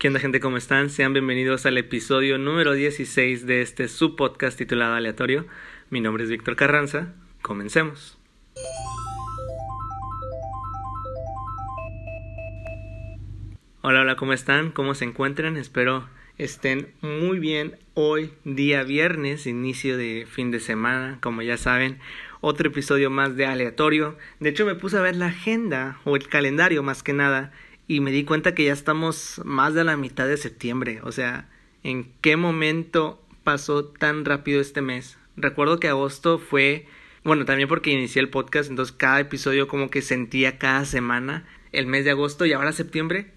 ¿Qué onda gente? ¿Cómo están? Sean bienvenidos al episodio número 16 de este subpodcast titulado Aleatorio. Mi nombre es Víctor Carranza. Comencemos. Hola, hola, ¿cómo están? ¿Cómo se encuentran? Espero estén muy bien hoy, día viernes, inicio de fin de semana, como ya saben, otro episodio más de aleatorio. De hecho, me puse a ver la agenda o el calendario más que nada y me di cuenta que ya estamos más de la mitad de septiembre. O sea, ¿en qué momento pasó tan rápido este mes? Recuerdo que agosto fue, bueno, también porque inicié el podcast, entonces cada episodio como que sentía cada semana el mes de agosto y ahora septiembre.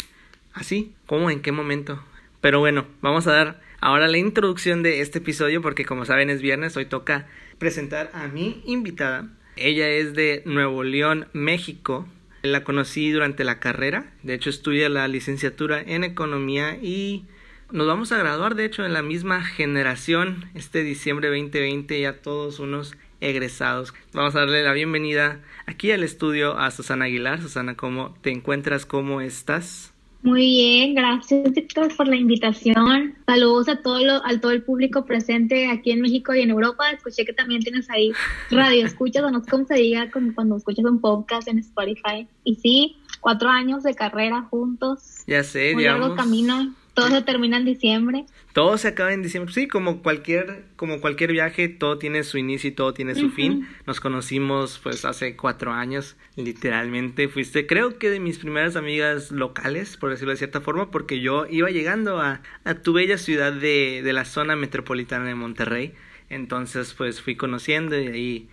Así, ¿cómo? ¿En qué momento? Pero bueno, vamos a dar ahora la introducción de este episodio porque como saben es viernes, hoy toca presentar a mi invitada. Ella es de Nuevo León, México. La conocí durante la carrera, de hecho estudia la licenciatura en economía y nos vamos a graduar de hecho en la misma generación este diciembre 2020 ya todos unos egresados. Vamos a darle la bienvenida aquí al estudio a Susana Aguilar. Susana, ¿cómo te encuentras? ¿Cómo estás? Muy bien, gracias Víctor por la invitación. Saludos a todo lo, a todo el público presente aquí en México y en Europa. Escuché que también tienes ahí radio escuchas, o no sé cómo se diga cuando escuchas un podcast en Spotify. Y sí, cuatro años de carrera juntos. Ya sé, un largo camino todo se termina en diciembre. Todo se acaba en diciembre. Sí, como cualquier, como cualquier viaje, todo tiene su inicio y todo tiene su fin. Nos conocimos pues hace cuatro años, literalmente. Fuiste, creo que de mis primeras amigas locales, por decirlo de cierta forma, porque yo iba llegando a, a tu bella ciudad de, de la zona metropolitana de Monterrey. Entonces, pues fui conociendo y ahí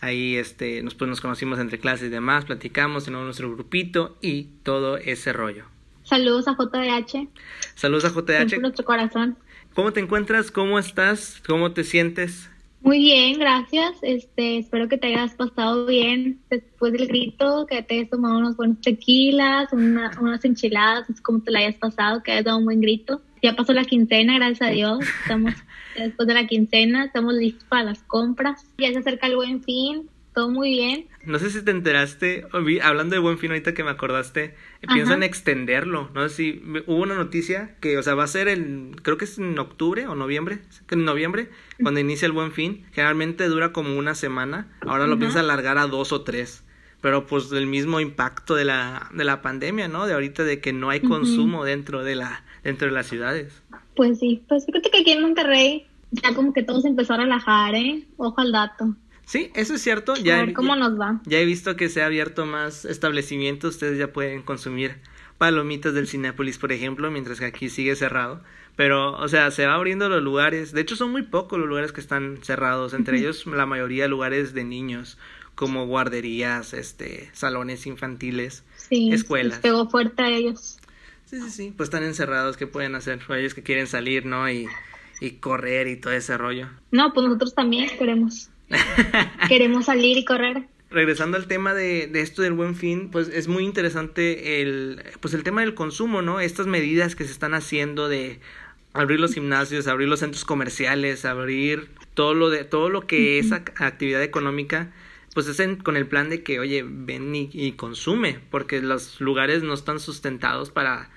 ahí este nos pues nos conocimos entre clases y demás, platicamos, en nuestro grupito y todo ese rollo. Saludos a JDH. Saludos a JDH. En nuestro corazón. ¿Cómo te encuentras? ¿Cómo estás? ¿Cómo te sientes? Muy bien, gracias. Este, espero que te hayas pasado bien después del grito, que te hayas tomado unos buenos tequilas, unas enchiladas, como te la hayas pasado, que hayas dado un buen grito. Ya pasó la quincena, gracias a Dios. Estamos después de la quincena, estamos listos para las compras. Ya se acerca el buen fin, todo muy bien. No sé si te enteraste, hablando de buen fin ahorita que me acordaste, piensan extenderlo. No sé si hubo una noticia que, o sea, va a ser el, creo que es en octubre o noviembre, en noviembre, cuando inicia el buen fin. Generalmente dura como una semana. Ahora lo piensa alargar a dos o tres. Pero pues el mismo impacto de la, de la pandemia, ¿no? De ahorita de que no hay consumo dentro de la, dentro de las ciudades. Pues sí, pues fíjate que aquí en Monterrey ya como que todo se empezó a relajar, ¿eh? Ojo al dato. Sí, eso es cierto. Ya, a ver cómo nos va. Ya he visto que se ha abierto más establecimientos. Ustedes ya pueden consumir palomitas del Cinépolis, por ejemplo, mientras que aquí sigue cerrado. Pero, o sea, se va abriendo los lugares. De hecho, son muy pocos los lugares que están cerrados. Entre ellos, la mayoría lugares de niños, como guarderías, este, salones infantiles, sí, escuelas. Les pegó fuerte a ellos. Sí, sí, sí. Pues están encerrados. ¿Qué pueden hacer? Ellos que quieren salir, ¿no? Y, y correr y todo ese rollo. No, pues nosotros también queremos. Queremos salir y correr. Regresando al tema de, de, esto del buen fin, pues es muy interesante el, pues el tema del consumo, ¿no? Estas medidas que se están haciendo de abrir los gimnasios, abrir los centros comerciales, abrir todo lo de, todo lo que es actividad económica, pues es con el plan de que, oye, ven y consume, porque los lugares no están sustentados para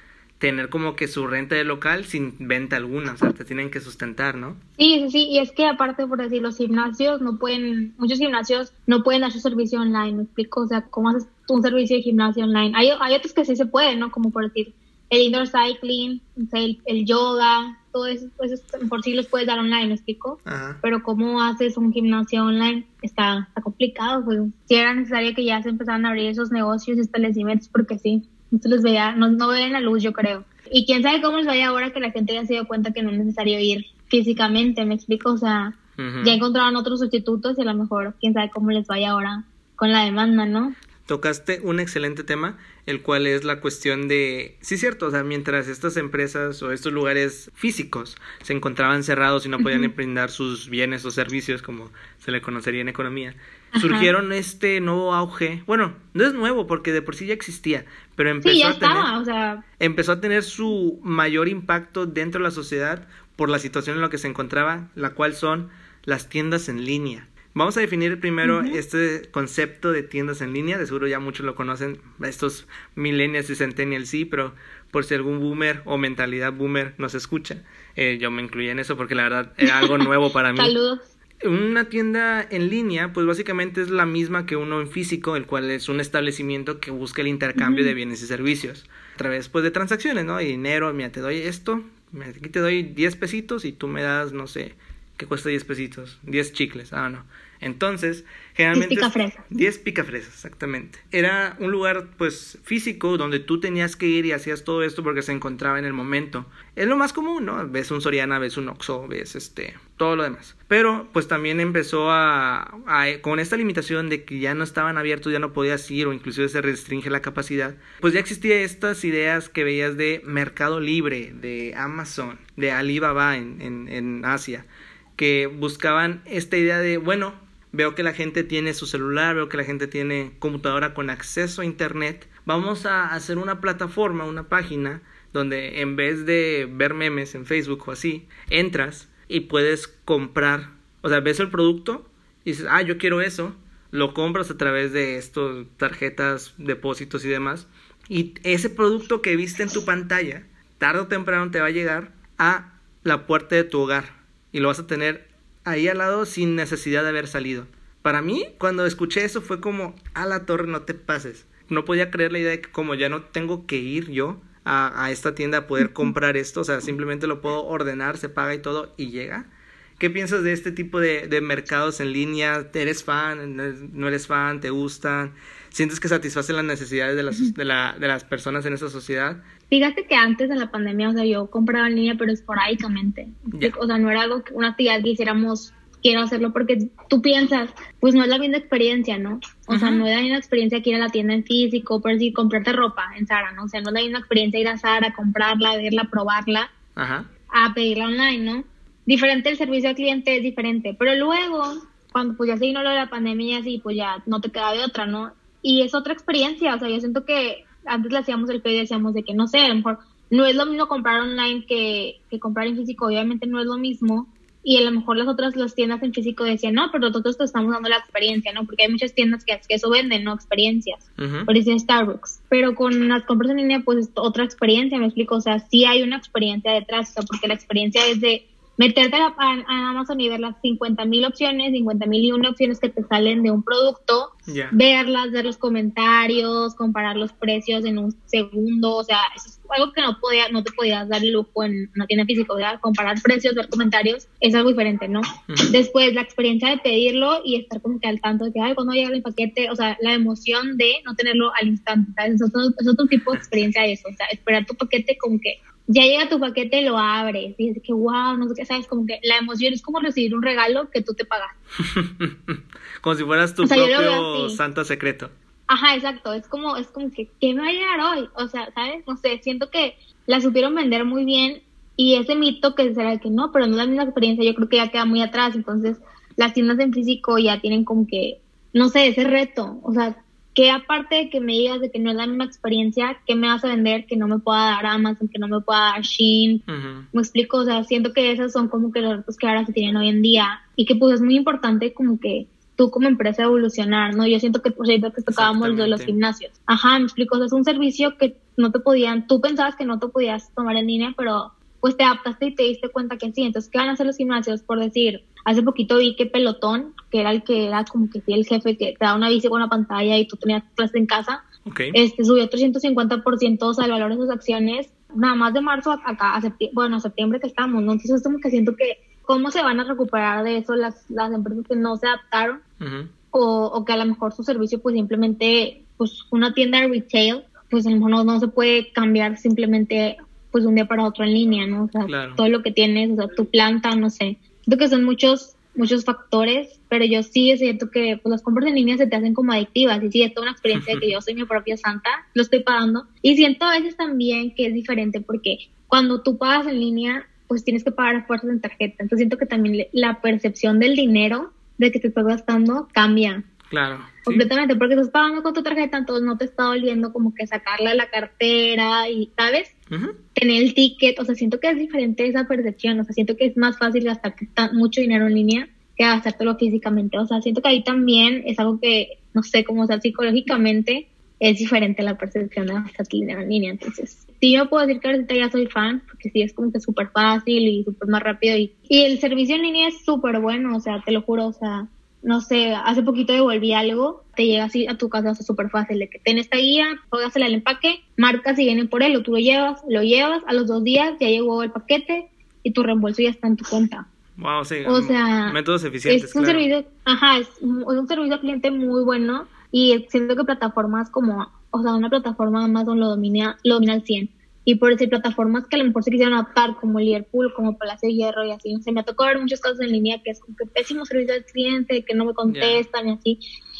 tener como que su renta de local sin venta alguna, o sea, te tienen que sustentar, ¿no? Sí, sí, sí, y es que aparte, por decir, los gimnasios no pueden, muchos gimnasios no pueden dar su servicio online, ¿me explico? O sea, ¿cómo haces un servicio de gimnasio online? Hay, hay otros que sí se pueden, ¿no? Como por decir, el indoor cycling, el, el yoga, todo eso, pues por sí los puedes dar online, ¿me explico? Pero ¿cómo haces un gimnasio online? Está, está complicado, pues. Si era necesario que ya se empezaran a abrir esos negocios y establecimientos, porque sí no se veía, no, no ven la luz, yo creo. Y quién sabe cómo les vaya ahora que la gente ya se dio cuenta que no es necesario ir físicamente, ¿me explico? O sea, ya encontraron otros sustitutos y a lo mejor quién sabe cómo les vaya ahora con la demanda, ¿no? Tocaste un excelente tema, el cual es la cuestión de, sí cierto, o sea, mientras estas empresas o estos lugares físicos se encontraban cerrados y no podían emprender sus bienes o servicios como se le conocería en economía, surgieron este nuevo auge. Bueno, no es nuevo porque de por sí ya existía, pero empezó a tener, empezó a tener su mayor impacto dentro de la sociedad por la situación en la que se encontraba, la cual son las tiendas en línea. Vamos a definir primero este concepto de tiendas en línea. De seguro ya muchos lo conocen, estos millennials y centennials sí, pero por si algún boomer o mentalidad boomer nos escucha, eh, yo me incluí en eso porque la verdad era algo nuevo para mí. Saludos. Una tienda en línea, pues básicamente es la misma que uno en físico, el cual es un establecimiento que busca el intercambio de bienes y servicios a través pues, de transacciones, ¿no? Y dinero, mira, te doy esto, aquí te doy 10 pesitos y tú me das, no sé, que cuesta 10 pesitos, 10 chicles, ah, no. Entonces, generalmente... 10 picafresas. 10 picafresas, exactamente. Era un lugar, pues, físico donde tú tenías que ir y hacías todo esto porque se encontraba en el momento. Es lo más común, ¿no? Ves un Soriana, ves un Oxxo, ves este, todo lo demás. Pero, pues, también empezó a, con esta limitación de que ya no estaban abiertos, ya no podías ir o inclusive se restringe la capacidad, pues ya existían estas ideas que veías de Mercado Libre, de Amazon, de Alibaba en, en, en Asia que buscaban esta idea de, bueno, veo que la gente tiene su celular, veo que la gente tiene computadora con acceso a Internet. Vamos a hacer una plataforma, una página, donde en vez de ver memes en Facebook o así, entras y puedes comprar, o sea, ves el producto y dices, ah, yo quiero eso, lo compras a través de estos tarjetas, depósitos y demás. Y ese producto que viste en tu pantalla, tarde o temprano te va a llegar a la puerta de tu hogar y lo vas a tener ahí al lado sin necesidad de haber salido. Para mí, cuando escuché eso fue como, a la torre, no te pases. No podía creer la idea de que como ya no tengo que ir yo a, a esta tienda a poder comprar esto, o sea, simplemente lo puedo ordenar, se paga y todo y llega. ¿Qué piensas de este tipo de, de mercados en línea? ¿Eres fan? ¿No eres fan? ¿Te gustan? ¿Sientes que satisfacen las necesidades de las, de, la, de las personas en esa sociedad? Fíjate que antes de la pandemia, o sea, yo compraba en línea, pero esporádicamente. O sea, no era algo que una actividad que hiciéramos, quiero hacerlo, porque tú piensas, pues no es la misma experiencia, ¿no? O sea, no es la misma experiencia que ir a la tienda en físico, por decir, comprarte ropa en Sara, ¿no? O sea, no es la misma experiencia ir a Sara, comprarla, verla, probarla, a pedirla online, ¿no? Diferente el servicio al cliente es diferente, pero luego, cuando pues ya se vino lo de la pandemia y así, pues ya no te queda de otra, ¿no? Y es otra experiencia, o sea, yo siento que antes le hacíamos el pedido y decíamos de que no sé, a lo mejor no es lo mismo comprar online que, que comprar en físico, obviamente no es lo mismo. Y a lo mejor las otras las tiendas en físico decían, no, pero nosotros te estamos dando la experiencia, ¿no? Porque hay muchas tiendas que, que eso venden, ¿no? Experiencias. Por eso Starbucks. Pero con las compras en línea, pues es otra experiencia, me explico. O sea, sí hay una experiencia detrás, o sea, porque la experiencia es de meterte a, a Amazon y ver las 50 mil opciones, 50 mil y una opciones que te salen de un producto, verlas, ver los comentarios, comparar los precios en un segundo, o sea, eso es algo que no podía, no te podías dar lujo en una tienda física, ¿verdad? comparar precios, ver comentarios, es algo diferente, ¿no? Después la experiencia de pedirlo y estar como que al tanto de que, ay, cuando llega el paquete, o sea, la emoción de no tenerlo al instante, ¿sabes? Es otro, es otro tipo de experiencia eso, o sea, esperar tu paquete como que ya llega tu paquete, lo abres y dices que wow, no sé qué, sabes, como que la emoción es como recibir un regalo que tú te pagas. como si fueras tu propio santo secreto. Ajá, exacto, es como, es como que, ¿qué me va a llegar hoy? O sea, ¿sabes? No sé, siento que la supieron vender muy bien y ese mito que será que no, pero no es la misma experiencia, yo creo que ya queda muy atrás, entonces las tiendas en físico ya tienen como que, no sé, ese reto, o sea, que aparte de que me digas de que no es la misma experiencia, ¿qué me vas a vender que no me pueda dar Amazon, que no me pueda dar Shein? Me explico, o sea, siento que esas son como que los retos que ahora se tienen hoy en día y que pues es muy importante como que tú como empresa evolucionar, ¿no? Yo siento que por ejemplo que tocábamos de los gimnasios. Ajá, me explico, o sea, es un servicio que no te podían, tú pensabas que no te podías tomar en línea, pero pues te adaptaste y te diste cuenta que sí. Entonces, ¿qué van a hacer los gimnasios? Por decir, hace poquito vi que Pelotón, que era el que era como que sí, el jefe que te da una bici con una pantalla y tú tenías clase en casa, este subió 350% al valor de sus acciones, nada más de marzo acá, a septiembre, bueno, a septiembre que estamos, ¿no? Entonces, es como que siento que, ¿cómo se van a recuperar de eso las, las empresas que no se adaptaron? o, o que a lo mejor su servicio, pues simplemente, pues una tienda de retail, pues a lo mejor no, no se puede cambiar simplemente pues un día para otro en línea, ¿no? O sea, todo lo que tienes, o sea, tu planta, no sé. Siento que son muchos muchos factores, pero yo sí siento que pues, las compras en línea se te hacen como adictivas y sí, es toda una experiencia de que yo soy mi propia santa, lo estoy pagando y siento a veces también que es diferente porque cuando tú pagas en línea pues tienes que pagar a fuerzas en tarjeta, entonces siento que también la percepción del dinero de que te estás gastando cambia. Claro. Completamente, porque estás pagando con tu tarjeta, entonces no te está doliendo como que sacarla de la cartera y, ¿sabes? Tener el ticket, o sea, siento que es diferente esa percepción, o sea, siento que es más fácil gastar mucho dinero en línea que gastártelo físicamente. O sea, siento que ahí también es algo que, no sé, como o sea, psicológicamente es diferente la percepción de dinero en línea. Entonces, sí, yo puedo decir que ahorita ya soy fan, porque sí es como que súper fácil y súper más rápido. Y, y el servicio en línea es súper bueno, o sea, te lo juro, o sea, no sé, hace poquito devolví algo, te llega así a tu casa, o sea, súper fácil, de que ten esta guía, póngasela al empaque, marcas y vienen por él, o tú lo llevas, lo llevas, a los dos días ya llegó el paquete y tu reembolso ya está en tu cuenta. Wow, sí. O sea, métodos eficientes. Es un servicio, ajá, es un, un servicio al cliente muy bueno y siento que plataformas como, o sea, una plataforma Amazon lo domina, lo domina al 100 y por decir plataformas que a lo mejor se quisieran adaptar como Liverpool, como Palacio de Hierro y así. Se me ha tocado ver muchos casos en línea que es como que pésimo servicio al cliente, que no me contestan y así.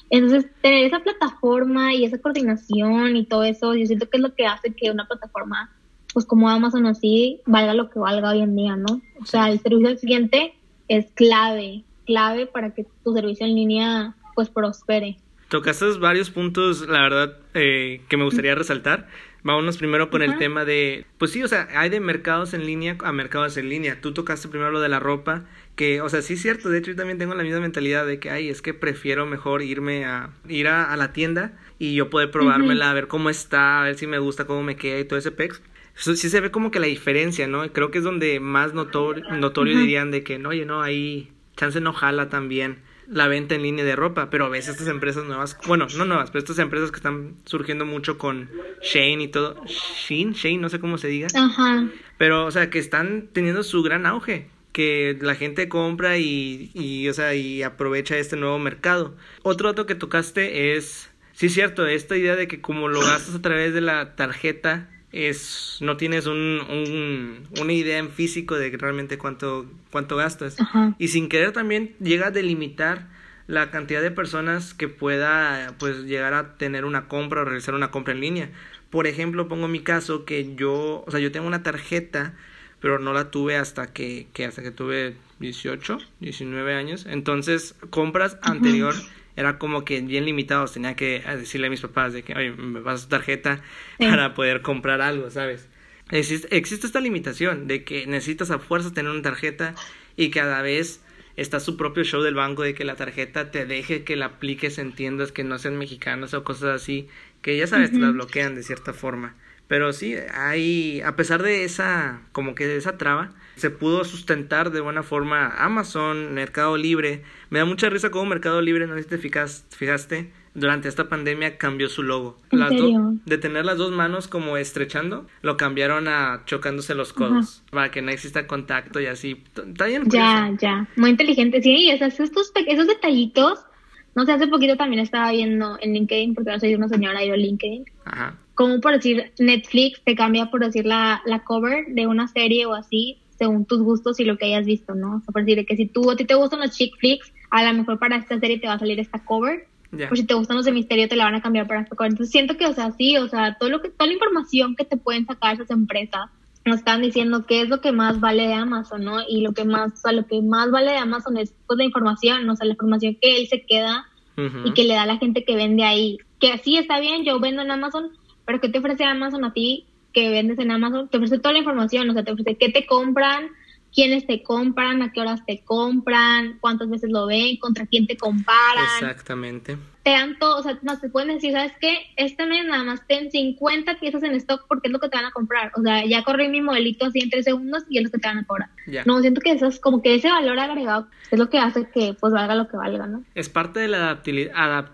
Entonces, tener esa plataforma y esa coordinación y todo eso, yo siento que es lo que hace que una plataforma, pues como Amazon así, valga lo que valga hoy en día, ¿no? O sea, el servicio al cliente es clave, clave para que tu servicio en línea pues prospere. Tocaste varios puntos, la verdad, eh, que me gustaría resaltar. Vámonos primero con el tema de, pues sí, o sea, hay de mercados en línea a mercados en línea. Tú tocaste primero lo de la ropa, que, o sea, sí es cierto, de hecho yo también tengo la misma mentalidad de que, ay, es que prefiero mejor irme a, ir a, la tienda y yo poder probármela, a ver cómo está, a ver si me gusta, cómo me queda y todo ese pex. Sí se ve como que la diferencia, ¿no? Creo que es donde más notorio, notorio dirían de que, no, oye, no, ahí chance no jala también la venta en línea de ropa, pero a veces estas empresas nuevas, bueno, no nuevas, pero estas empresas que están surgiendo mucho con Shane y todo, Shane, Shane, no sé cómo se diga, Ajá. pero, o sea, que están teniendo su gran auge, que la gente compra y, y, o sea, y aprovecha este nuevo mercado. Otro dato que tocaste es, sí es cierto, esta idea de que como lo gastas a través de la tarjeta, es no tienes un, un, una idea en físico de realmente cuánto cuánto gastas. Y sin querer también llega a delimitar la cantidad de personas que pueda pues llegar a tener una compra o realizar una compra en línea. Por ejemplo pongo mi caso que yo o sea yo tengo una tarjeta pero no la tuve hasta que, que hasta que tuve 18 19 años. Entonces compras anterior era como que bien limitados, tenía que decirle a mis papás de que, oye, me pasas tu tarjeta para poder comprar algo, ¿sabes? Existe, existe esta limitación de que necesitas a fuerza tener una tarjeta y cada vez está su propio show del banco de que la tarjeta te deje que la apliques en tiendas que no sean mexicanas o cosas así, que ya sabes, te las bloquean de cierta forma. Pero sí, hay, a pesar de esa, como que de esa traba, se pudo sustentar de buena forma Amazon, Mercado Libre. Me da mucha risa como Mercado Libre, no sé si te fijaste, durante esta pandemia cambió su logo. de tener las dos manos como estrechando, lo cambiaron a chocándose los codos para que no exista contacto y así. Está bien. Ya, ya. Muy inteligente. Sí, esos, estos, esos detallitos. No sé, hace poquito también estaba viendo en LinkedIn, porque ahora soy una señora, yo LinkedIn. Ajá. Como por decir, Netflix te cambia por decir la, la cover de una serie o así, según tus gustos y lo que hayas visto, ¿no? O sea, por decir que si tú a ti te gustan los chick flicks, a lo mejor para esta serie te va a salir esta cover. Por si te gustan los de misterio, te la van a cambiar para esta cover. Entonces siento que, o sea, sí, o sea, todo lo que, toda la información que te pueden sacar esas empresas, nos están diciendo qué es lo que más vale de Amazon, ¿no? Y lo que más, o sea, lo que más vale de Amazon es pues la información, ¿no? o sea, la información que él se queda y que le da a la gente que vende ahí. Que sí está bien, yo vendo en Amazon, pero ¿qué te ofrece Amazon a ti que vendes en Amazon? Te ofrece toda la información, o sea, te ofrece qué te compran, quiénes te compran, a qué horas te compran, cuántas veces lo ven, contra quién te comparan. Exactamente. Te dan todo, o sea, no te pueden decir, ¿sabes qué? Este mes nada más ten 50 piezas en stock porque es lo que te van a comprar. O sea, ya corrí mi modelito así en tres segundos y es lo que te van a cobrar. No, siento que eso es como que ese valor agregado es lo que hace que pues valga lo que valga, ¿no? Es parte de la adaptabilidad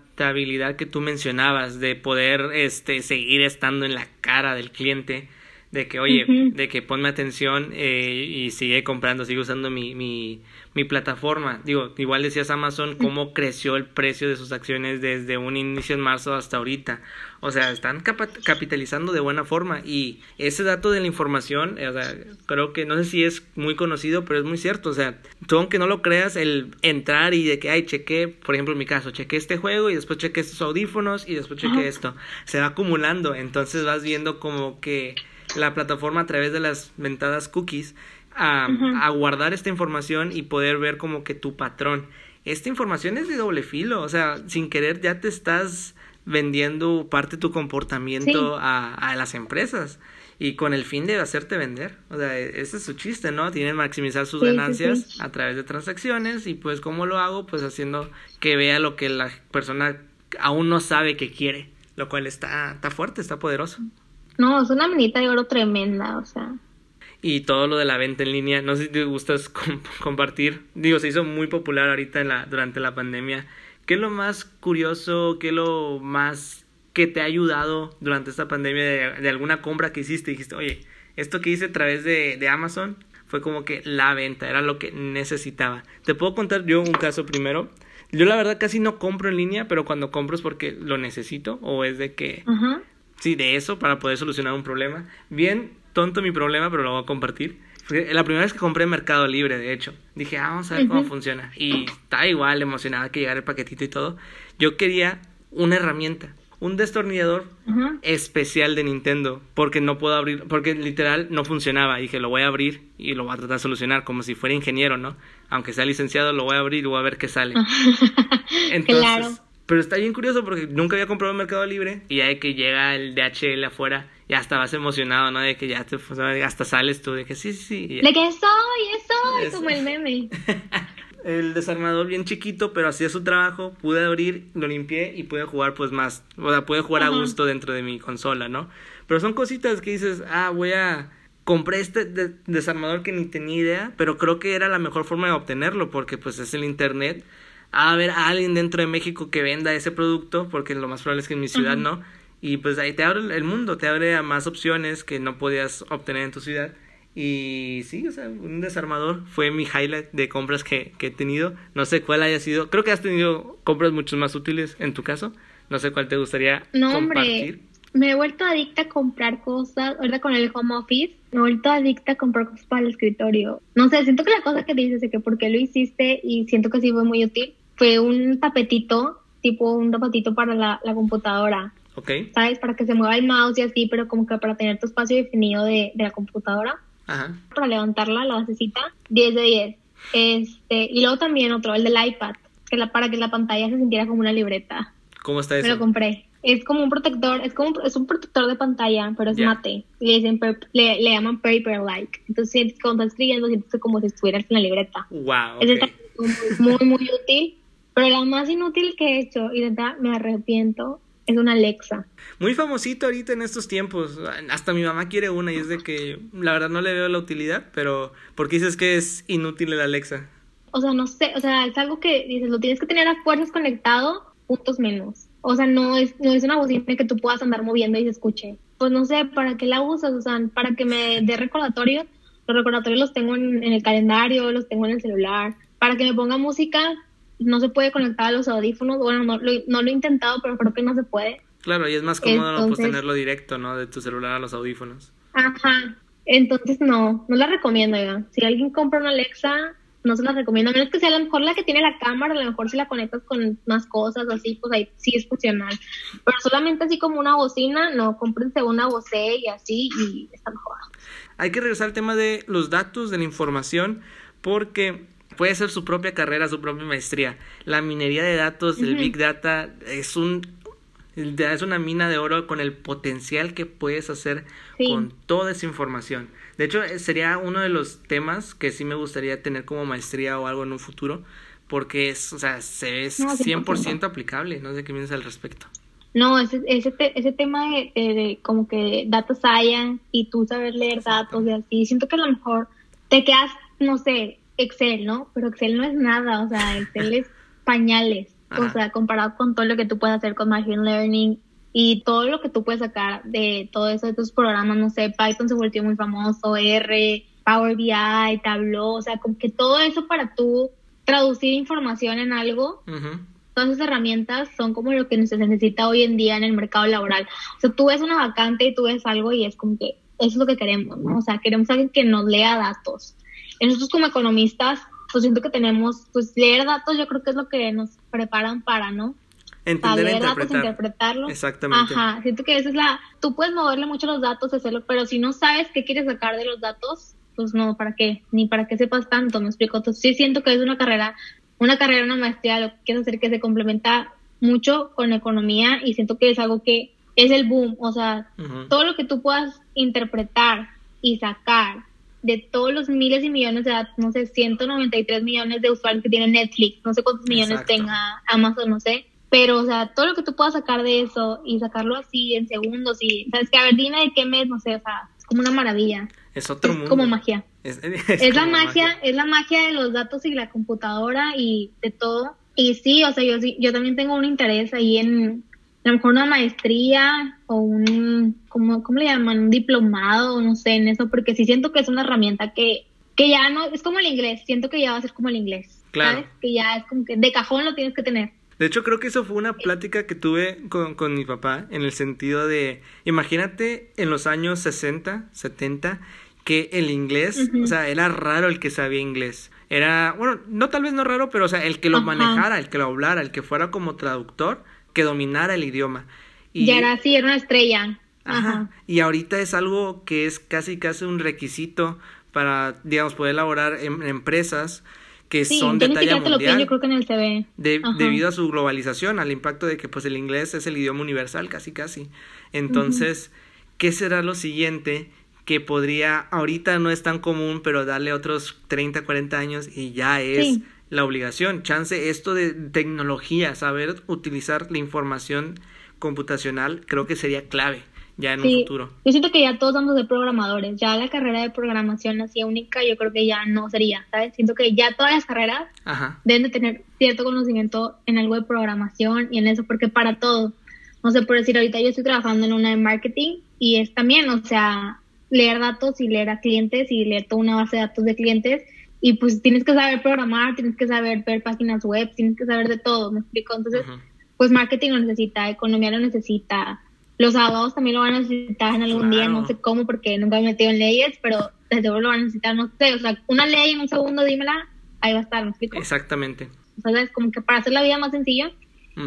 que tú mencionabas, de poder este, seguir estando en la cara del cliente de que, oye, de que ponme atención eh, y sigue comprando, sigue usando mi, mi, mi plataforma. Digo, igual decías Amazon cómo creció el precio de sus acciones desde un inicio en marzo hasta ahorita. O sea, están capitalizando de buena forma y ese dato de la información, eh, o sea, creo que no sé si es muy conocido, pero es muy cierto. O sea, tú aunque no lo creas, el entrar y de que, ay, chequé, por ejemplo, en mi caso, chequé este juego y después chequé estos audífonos y después chequé esto, se va acumulando. Entonces vas viendo como que la plataforma a través de las ventadas cookies a, a, guardar esta información y poder ver como que tu patrón. Esta información es de doble filo, o sea, sin querer ya te estás vendiendo parte de tu comportamiento a, a, las empresas. y con el fin de hacerte vender. O sea, e, ese es su chiste, ¿no? Tienen maximizar sus ganancias a través de transacciones y pues ¿cómo lo hago? Pues haciendo que vea lo que la persona aún no sabe que quiere, lo cual está, está fuerte, está poderoso. No, es una minita de oro tremenda, o sea. Y todo lo de la venta en línea, no sé si te gustas compartir. Digo, se hizo muy popular ahorita en la, durante la pandemia. ¿Qué es lo más curioso? ¿Qué es lo más que te ha ayudado durante esta pandemia de, alguna compra que hiciste? Dijiste, oye, esto que hice a través de, de Amazon fue como que la venta, era lo que necesitaba. Te puedo contar yo un caso primero. Yo la verdad casi no compro en línea, pero cuando compro es porque lo necesito o es de que... Sí, de eso para poder solucionar un problema. Bien tonto mi problema, pero lo voy a compartir. La primera vez que compré Mercado Libre, de hecho, dije, ah, vamos a ver cómo funciona. Y estaba igual emocionada que llegara el paquetito y todo. Yo quería una herramienta un destornillador especial de Nintendo porque no puedo abrir, porque literal no funcionaba. dije, lo voy a abrir y lo voy a tratar de solucionar como si fuera ingeniero, ¿no? Aunque sea licenciado, lo voy a abrir y voy a ver qué sale. Entonces, pero está bien curioso porque nunca había comprado en Mercado Libre y ya de que llega el DHL afuera, ya estabas emocionado, ¿no? De que ya te, hasta sales tú, de que sí, sí, sí. De que soy, soy, como el meme. el desarmador bien chiquito, pero hacía su trabajo, pude abrir, lo limpié y pude jugar pues más, o sea, pude jugar a gusto dentro de mi consola, ¿no? Pero son cositas que dices, ah, voy a... Compré este desarmador que ni tenía idea, pero creo que era la mejor forma de obtenerlo porque pues es el internet. A ver a alguien dentro de México que venda ese producto, porque lo más probable es que en mi ciudad no. Y pues ahí te abre el mundo, te abre a más opciones que no podías obtener en tu ciudad. Y sí, o sea, un desarmador fue mi highlight de compras que, que, he tenido. No sé cuál haya sido. Creo que has tenido compras mucho más útiles en tu caso. No sé cuál te gustaría no, Hombre, me he vuelto adicta a comprar cosas. Ahorita con el home office, me he vuelto adicta a comprar cosas para el escritorio. No sé, siento que la cosa que dices de que por qué lo hiciste y siento que sí fue muy útil fue un tapetito, tipo un tapetito para la, la computadora. Ok. ¿Sabes? Para que se mueva el mouse y así, pero como que para tener tu espacio definido de, de la computadora para levantarla, la basecita, 10 de 10. Este, y luego también otro, el del iPad, que la, para que la pantalla se sintiera como una libreta. ¿Cómo está eso? Me lo compré. Es como un protector, es como es un protector de pantalla, pero es mate. Le, dicen le, llaman paper like. Entonces cuando estás escribiendo sientes como si estuvieras en la libreta. Wow. Es muy, muy útil. Pero la más inútil que he hecho, y de verdad me arrepiento, es una Alexa. Muy famosito ahorita en estos tiempos. Hasta mi mamá quiere una y es de que la verdad no le veo la utilidad, pero ¿por qué dices que es inútil el Alexa? O sea, no sé, o sea, es algo que dices, lo tienes que tener a fuerzas conectado, puntos menos. O sea, no es, no es una bocina que tú puedas andar moviendo y se escuche. Pues no sé, ¿para qué la usas? O sea, para que me dé recordatorios. Los recordatorios los tengo en, el calendario, los tengo en el celular. Para que me ponga música, no se puede conectar a los audífonos. Bueno, no lo, no lo he intentado, pero creo que no se puede. Claro, y es más cómodo pues, tenerlo directo, ¿no? De tu celular a los audífonos. Ajá. Entonces, no, no la recomiendo, ya. Si alguien compra una Alexa, no se la recomiendo. A menos que sea a lo mejor la que tiene la cámara, a lo mejor si la conectas con más cosas así, pues ahí sí es funcional. Pero solamente así como una bocina, no, cómprense una voce y así y está mejor. Hay que regresar al tema de los datos, de la información, porque puede ser su propia carrera, su propia maestría. La minería de datos, el Big Data, es un es una mina de oro con el potencial que puedes hacer con toda esa información. De hecho, eh, sería uno de los temas que sí me gustaría tener como maestría o algo en un futuro, porque es, o sea, se es 100% aplicable. No sé qué piensas al respecto. No, ese, ese, ese tema de, de, como que datos hayan y tú saber leer datos y así, siento que a lo mejor te quedas, no sé, Excel, ¿no? Pero Excel no es nada, o sea, Excel es pañales, o sea, comparado con todo lo que tú puedes hacer con Machine Learning y todo lo que tú puedes sacar de todo eso de tus programas, no sé, Python se volvió muy famoso, R, Power BI, Tableau, o sea, como que todo eso para tú traducir información en algo, todas esas herramientas son como lo que se necesita hoy en día en el mercado laboral. O sea, tú ves una vacante y tú ves algo y es como que eso es lo que queremos, ¿no? O sea, queremos alguien que nos lea datos, nosotros como economistas, pues siento que tenemos, pues leer datos yo creo que es lo que nos preparan para, ¿no? Entender leer datos, interpretarlos. Exactamente. Ajá, siento que esa es la, tú puedes moverle mucho los datos, hacerlo, pero si no sabes qué quieres sacar de los datos, pues no, ¿para qué? Ni para qué sepas tanto, me explico. Entonces sí siento que es una carrera, una carrera, una maestría, lo que quiero hacer que se complementa mucho con economía y siento que es algo que es el boom. O sea, todo lo que tú puedas interpretar y sacar de todos los miles y millones de datos, no sé, 193 millones de usuarios que tiene Netflix, no sé cuántos millones tenga Amazon, no sé, pero, o sea, todo lo que tú puedas sacar de eso y sacarlo así en segundos y, ¿sabes que A ver, dime de qué mes, no sé, o sea, es como una maravilla. Es otro es como magia. Es, la magia, es la magia de los datos y la computadora y de todo. Y sí, o sea, yo, yo también tengo un interés ahí en, a lo mejor una maestría o un, ¿cómo, ¿cómo le llaman? Un diplomado, no sé, en eso, porque sí siento que es una herramienta que, que ya no, es como el inglés, siento que ya va a ser como el inglés, claro. ¿sabes? Que ya es como que de cajón lo tienes que tener. De hecho, creo que eso fue una plática que tuve con, con mi papá, en el sentido de, imagínate en los años 60, 70, que el inglés, o sea, era raro el que sabía inglés. Era, bueno, no tal vez no raro, pero o sea, el que lo manejara, el que lo hablara, el que fuera como traductor, que dominara el idioma. Y, ya era así, era una estrella. Ajá. Y ahorita es algo que es casi casi un requisito para, digamos, poder elaborar en empresas que son de talla mundial. yo creo que en el TV. debido a su globalización, al impacto de que pues el inglés es el idioma universal, casi casi. Entonces, ¿qué será lo siguiente que podría, ahorita no es tan común, pero darle otros 30, 40 años y ya es la obligación? Chance, esto de tecnología, saber utilizar la información computacional, creo que sería clave ya en un futuro. Yo siento que ya todos vamos de programadores, ya la carrera de programación así única yo creo que ya no sería, ¿sabes? Siento que ya todas las carreras deben de tener cierto conocimiento en algo de programación y en eso, porque para todo, no sé, por decir, ahorita yo estoy trabajando en una de marketing y es también, o sea, leer datos y leer a clientes y leer toda una base de datos de clientes y pues tienes que saber programar, tienes que saber ver páginas web, tienes que saber de todo, ¿me explico? Entonces, pues marketing lo necesita, economía lo necesita, los abogados también lo van a necesitar en algún día, no sé cómo, porque nunca me he metido en leyes, pero desde luego lo van a necesitar, no sé, o sea, una ley en un segundo, dímela, ahí va a estar, ¿me explico? Exactamente. O sea, es como que para hacer la vida más sencilla,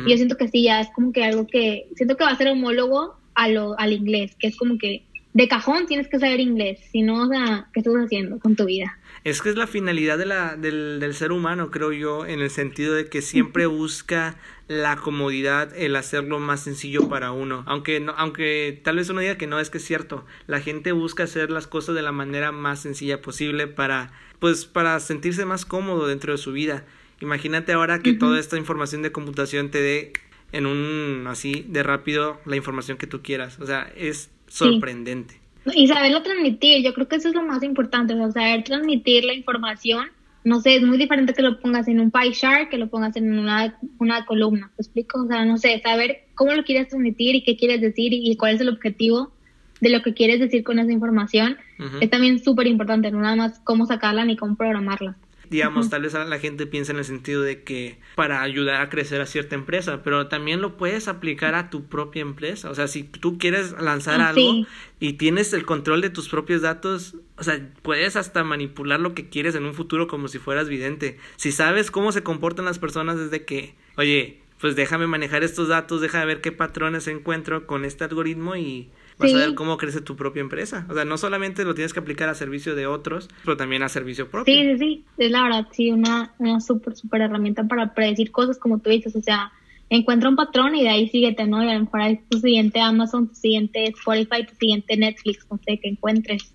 yo siento que sí, ya es como que algo que, siento que va a ser homólogo a lo, al inglés, que es como que de cajón tienes que saber inglés, si no, o sea, ¿qué estás haciendo con tu vida? Es que es la finalidad de la, del, del ser humano, creo yo, en el sentido de que siempre busca la comodidad, el hacerlo más sencillo para uno. Aunque, no, aunque tal vez uno diga que no, es que es cierto. La gente busca hacer las cosas de la manera más sencilla posible para, pues, para sentirse más cómodo dentro de su vida. Imagínate ahora que toda esta información de computación te dé en un así de rápido la información que tú quieras. O sea, es sorprendente. Y saberlo transmitir, yo creo que eso es lo más importante, o sea, saber transmitir la información. No sé, es muy diferente que lo pongas en un pie chart que lo pongas en una, una columna. ¿Te explico? O sea, no sé, saber cómo lo quieres transmitir y qué quieres decir y, cuál es el objetivo de lo que quieres decir con esa información es también súper importante, no nada más cómo sacarla ni cómo programarla digamos, tal vez la gente piensa en el sentido de que para ayudar a crecer a cierta empresa, pero también lo puedes aplicar a tu propia empresa. O sea, si tú quieres lanzar ah, algo y tienes el control de tus propios datos, o sea, puedes hasta manipular lo que quieres en un futuro como si fueras vidente. Si sabes cómo se comportan las personas desde que, oye, pues déjame manejar estos datos, déjame ver qué patrones encuentro con este algoritmo y vas a ver cómo crece tu propia empresa. O sea, no solamente lo tienes que aplicar a servicio de otros, pero también a servicio propio. Sí, sí, sí, es la verdad, sí, una, una súper, súper herramienta para predecir cosas como tú dices, o sea, encuentra un patrón y de ahí síguete, ¿no? Y a lo mejor hay tu siguiente Amazon, tu siguiente Spotify, tu siguiente Netflix, no sé, que encuentres.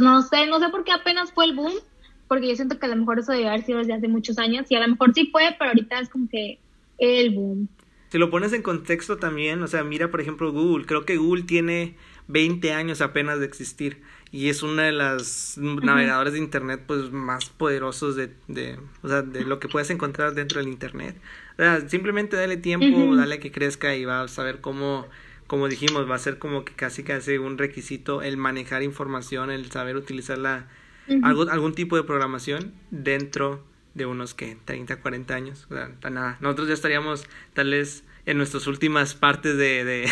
No sé, no sé por qué apenas fue el boom, porque yo siento que a lo mejor eso debe haber sido desde hace muchos años y a lo mejor sí fue, pero ahorita es como que el boom. Si lo pones en contexto también, o sea, mira por ejemplo Google, creo que Google tiene 20 años apenas de existir y es una de las navegadores de internet pues más poderosos de, de, o sea, de lo que puedes encontrar dentro del internet. O sea, simplemente dale tiempo, dale que crezca y vas a ver cómo, como dijimos, va a ser como que casi casi un requisito el manejar información, el saber utilizarla, algo, algún tipo de programación dentro de unos que 30, 40 años. O sea, nada. Nosotros ya estaríamos tal vez en nuestras últimas partes de, de,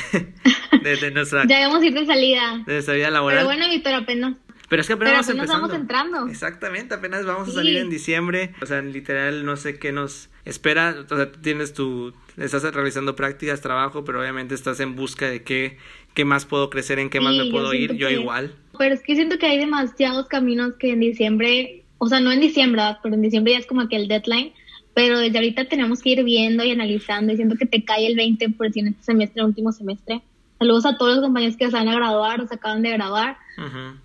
de, nuestra... ya vamos a ir de salida. De nuestra vida laboral. Pero bueno, Víctor, apenas... Pero es que apenas, Pero apenas vamos entrando. Exactamente, apenas vamos a salir en diciembre. O sea, literal, no sé qué nos espera. O sea, tú tienes tu... Estás realizando prácticas, trabajo, pero obviamente estás en busca de qué, qué más puedo crecer, en qué más me puedo ir. Yo igual. Pero es que siento que hay demasiados caminos que en diciembre o sea, no en diciembre, pero en diciembre ya es como que el deadline, pero desde ahorita tenemos que ir viendo y analizando, diciendo que te cae el 20% en este semestre, último semestre, Saludos a todos los compañeros que se van a graduar o se acaban de graduar.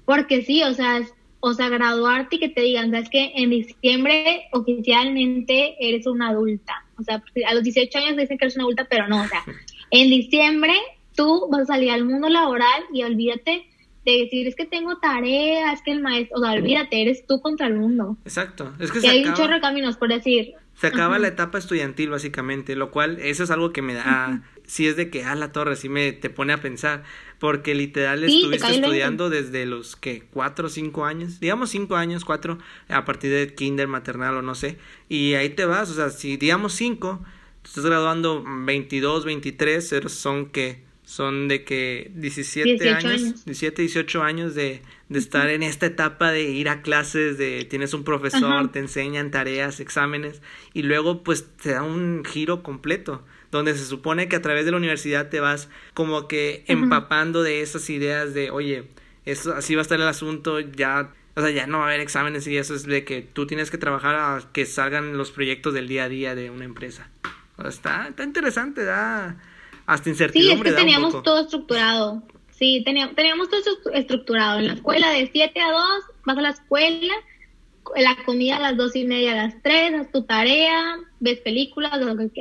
Porque sí, o sea, o sea, graduarte y que te digan, sabes que en diciembre oficialmente eres una adulta. O sea, a los 18 años dicen que eres una adulta, pero no, o sea, en diciembre tú vas a salir al mundo laboral y olvídate de decir es que tengo tareas, que el maestro, o sea, olvídate, eres tú contra el mundo. Exacto, es que se hay acaba, un chorro de caminos por decir. Se acaba la etapa estudiantil básicamente, lo cual eso es algo que me da, si es de que, ah, la torre, sí me te pone a pensar, porque literal estuviste estudiando desde los que cuatro o cinco años, digamos cinco años, cuatro, a partir de kinder, maternal o no sé, y ahí te vas, o sea, si digamos cinco, estás graduando 22, 23, son que son de que 17 años, 17, 18 años de, de estar en esta etapa de ir a clases, de tienes un profesor, te enseñan tareas, exámenes, y luego pues te da un giro completo, donde se supone que a través de la universidad te vas como que empapando de esas ideas de, oye, eso, así va a estar el asunto, ya, o sea, ya no va a haber exámenes y eso es de que tú tienes que trabajar a que salgan los proyectos del día a día de una empresa. está, está interesante, da hasta incertidumbre. Sí, es que teníamos todo estructurado. Sí, teníamos, teníamos todo estructurado. En la escuela de 7 a 2, vas a la escuela, la comida a las dos y media a las 3, haz tu tarea, ves películas,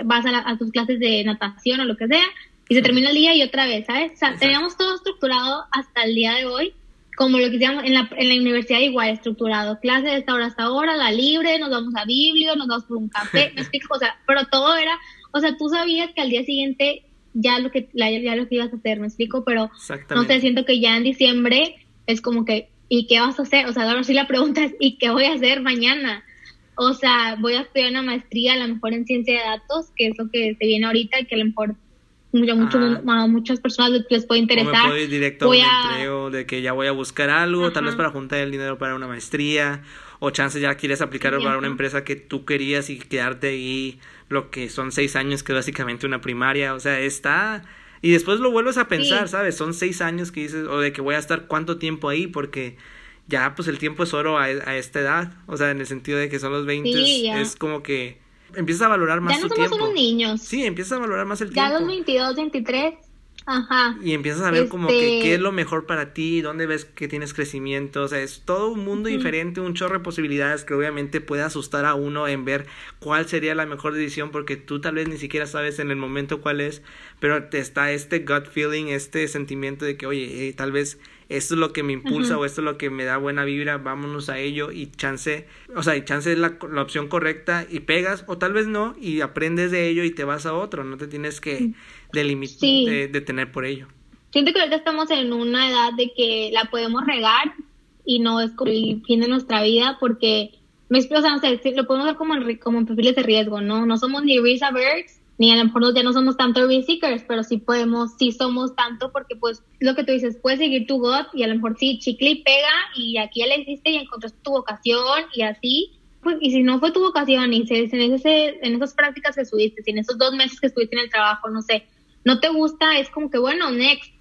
vas a, tus clases de natación o lo que sea, y se termina el día y otra vez, ¿sabes? O sea, teníamos todo estructurado hasta el día de hoy, como lo que hicimos en la, en la universidad igual, estructurado. Clase de esta hora hasta ahora, la libre, nos vamos a Biblio, nos vamos por un café, me explico, o sea, pero todo era, o sea, tú sabías que al día siguiente ya lo que ya lo que ibas a hacer, me explico, pero no sé, siento que ya en diciembre es como que ¿y qué vas a hacer? O sea, ahora sí la pregunta es ¿y qué voy a hacer mañana? O sea, voy a estudiar una maestría a lo mejor en ciencia de datos, que es lo que se viene ahorita y que a lo mejor mucho, a muchas personas les puede interesar. O me directo voy a un empleo de que ya voy a buscar algo, tal vez para juntar el dinero para una maestría, o chance ya quieres aplicar para una empresa que tú querías y quedarte ahí lo que son seis años, que es básicamente una primaria, o sea, está... Y después lo vuelves a pensar, ¿sabes? Son seis años que dices, o de que voy a estar cuánto tiempo ahí, porque ya pues el tiempo es oro a, esta edad, o sea, en el sentido de que son los 20, es como que empiezas a valorar más ya no somos Unos niños. Sí, empiezas a valorar más el tiempo. Ya los 22, 23 Ajá. Y empiezas a ver como que qué es este lo mejor para ti, dónde ves que tienes crecimiento, o sea, es todo un mundo diferente, un chorro de posibilidades que obviamente puede asustar a uno en ver cuál sería la mejor decisión porque tú tal vez ni siquiera sabes en el momento cuál es, pero te está este gut feeling, este sentimiento de que, oye, eh, tal vez esto es lo que me impulsa o esto es lo que me da buena vibra, vámonos a ello y chance, o sea, y chance es la, la opción correcta y pegas o tal vez no y aprendes de ello y te vas a otro, no te tienes que de, de, tener por ello. Siento que ahorita estamos en una edad de que la podemos regar y no es como el fin de nuestra vida porque me explico, o sea, lo podemos ver como en, como perfiles de riesgo, ¿no? No somos ni risk averse, ni a lo mejor ya no somos tanto risk seekers, pero sí podemos, sí somos tanto porque pues lo que tú dices, puedes seguir tu gut y a lo mejor sí, chicle y pega y aquí ya le hiciste y encontraste tu vocación y así, pues, y si no fue tu vocación y se, en, ese, en esas prácticas que estuviste, si en esos dos meses que estuviste en el trabajo, no sé, no te gusta, es como que bueno, next.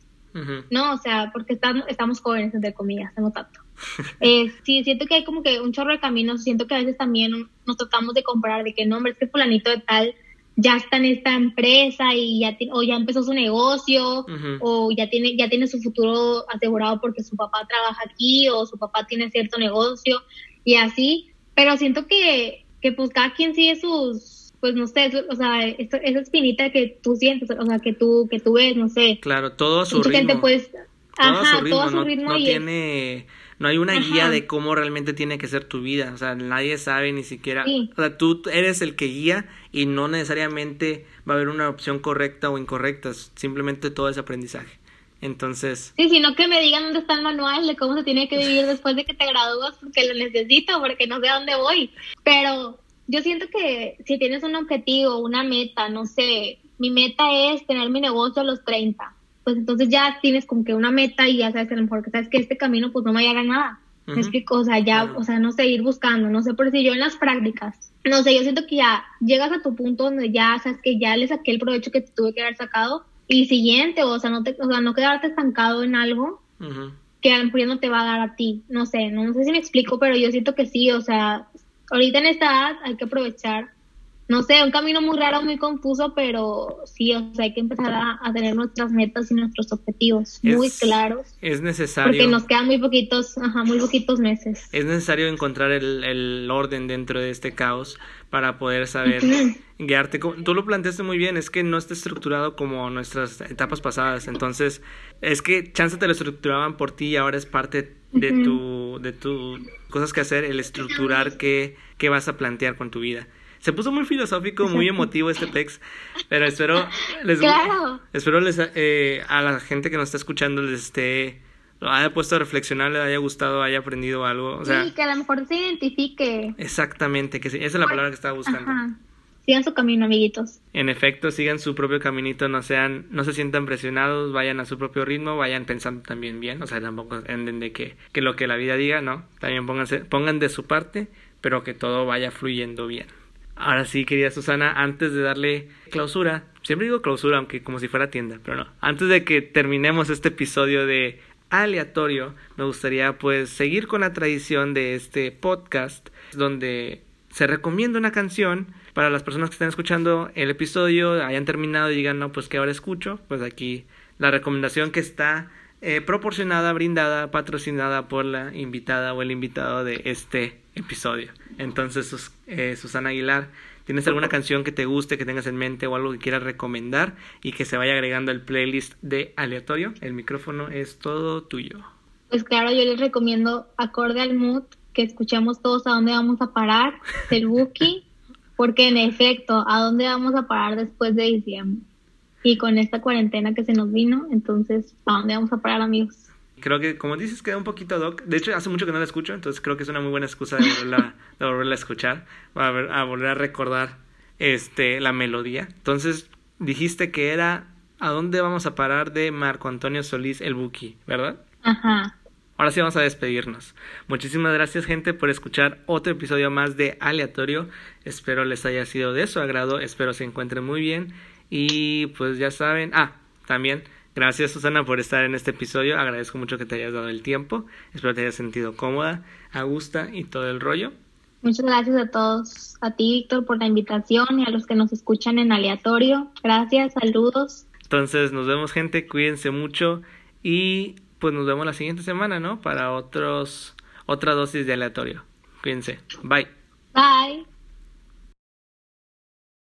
No, o sea, porque estamos, estamos jóvenes, entre comillas, tengo tanto. eh, sí, siento que hay como que un chorro de caminos, siento que a veces también nos tratamos de comparar, de que no, hombre, es que fulanito de tal ya está en esta empresa y ya o ya empezó su negocio o ya tiene ya tiene su futuro asegurado porque su papá trabaja aquí o su papá tiene cierto negocio y así, pero siento que que pues cada quien sigue sus pues no sé, o sea, esa espinita que tú sientes, o sea, que tú, que tú ves, no sé. Claro, todo a su ritmo. pues, todo ajá, a su ritmo, todo a su ritmo no, tiene, no hay una guía de cómo realmente tiene que ser tu vida, o sea, nadie sabe ni siquiera, o sea, tú eres el que guía y no necesariamente va a haber una opción correcta o incorrecta, simplemente todo es aprendizaje. Entonces. Sí, sino que me digan dónde está el manual de cómo se tiene que vivir después de que te gradúas, porque lo necesito, porque no sé a dónde voy. Pero yo siento que si tienes un objetivo, una meta, no sé, mi meta es tener mi negocio a los 30, pues entonces ya tienes como que una meta y ya sabes que a lo mejor que sabes que este camino pues no me llega a nada. Es que, o sea, ya, o sea, no sé, ir buscando, no sé, por si yo en las prácticas, no sé, yo siento que ya llegas a tu punto donde ya sabes que ya le saqué el provecho que tuve que haber sacado y siguiente, o sea, no te, o sea, no quedarte estancado en algo que a lo mejor no te va a dar a ti, no sé, no, no sé si me explico, pero yo siento que sí, o sea, ahorita en esta edad hay que aprovechar no sé, un camino muy raro, muy confuso, pero sí, o sea, hay que empezar a, tener nuestras metas y nuestros objetivos muy claros. Es necesario. Porque nos quedan muy poquitos, ajá, muy poquitos meses. Es necesario encontrar el, el orden dentro de este caos para poder saber guiarte. Tú lo planteaste muy bien, es que no está estructurado como nuestras etapas pasadas. Entonces, es que chance te lo estructuraban por ti y ahora es parte de tu, de tu cosas que hacer, el estructurar qué, qué vas a plantear con tu vida. Se puso muy filosófico, muy emotivo este text, pero espero les espero les eh, a la gente que nos está escuchando les esté lo haya puesto a reflexionar, le haya gustado, haya aprendido algo. O sea, sí, que a lo mejor se identifique. Exactamente, que esa es la palabra que estaba buscando. Sigan su camino, amiguitos. En efecto, sigan su propio caminito, no sean, no se sientan presionados, vayan a su propio ritmo, vayan pensando también bien, o sea, tampoco entienden de que, que lo que la vida diga, no, también pónganse, pongan de su parte, pero que todo vaya fluyendo bien. Ahora sí, querida Susana, antes de darle clausura, siempre digo clausura, aunque como si fuera tienda, pero no, antes de que terminemos este episodio de aleatorio, me gustaría pues seguir con la tradición de este podcast donde se recomienda una canción para las personas que están escuchando el episodio, hayan terminado y digan, no, pues que ahora escucho, pues aquí la recomendación que está eh, proporcionada, brindada, patrocinada por la invitada o el invitado de este episodio. Entonces, eh, Susana Aguilar, ¿Tienes alguna canción que te guste, que tengas en mente o algo que quieras recomendar y que se vaya agregando al playlist de aleatorio? El micrófono es todo tuyo. Pues claro, yo les recomiendo acorde al mood que escuchemos todos a dónde vamos a parar del Wookiee, porque en efecto, a dónde vamos a parar después de diciembre. Y con esta cuarentena que se nos vino, entonces, ¿a dónde vamos a parar, amigos? Creo que, como dices, queda un poquito doc. De hecho, hace mucho que no la escucho, entonces creo que es una muy buena excusa de volverla, de volverla a escuchar, a, a volver a recordar este, la melodía. Entonces, dijiste que era ¿A dónde vamos a parar? de Marco Antonio Solís el Buki, ¿verdad? Ajá. Ahora sí vamos a despedirnos. Muchísimas gracias gente por escuchar otro episodio más de Aleatorio. Espero les haya sido de su agrado, espero se encuentren muy bien y pues ya saben, ah, también Gracias Susana por estar en este episodio. Agradezco mucho que te hayas dado el tiempo. Espero te hayas sentido cómoda, a gusto y todo el rollo. Muchas gracias a todos, a ti Víctor por la invitación y a los que nos escuchan en aleatorio. Gracias, saludos. Entonces nos vemos gente, cuídense mucho y pues nos vemos la siguiente semana, ¿no? Para otros otra dosis de aleatorio. Cuídense. Bye. Bye.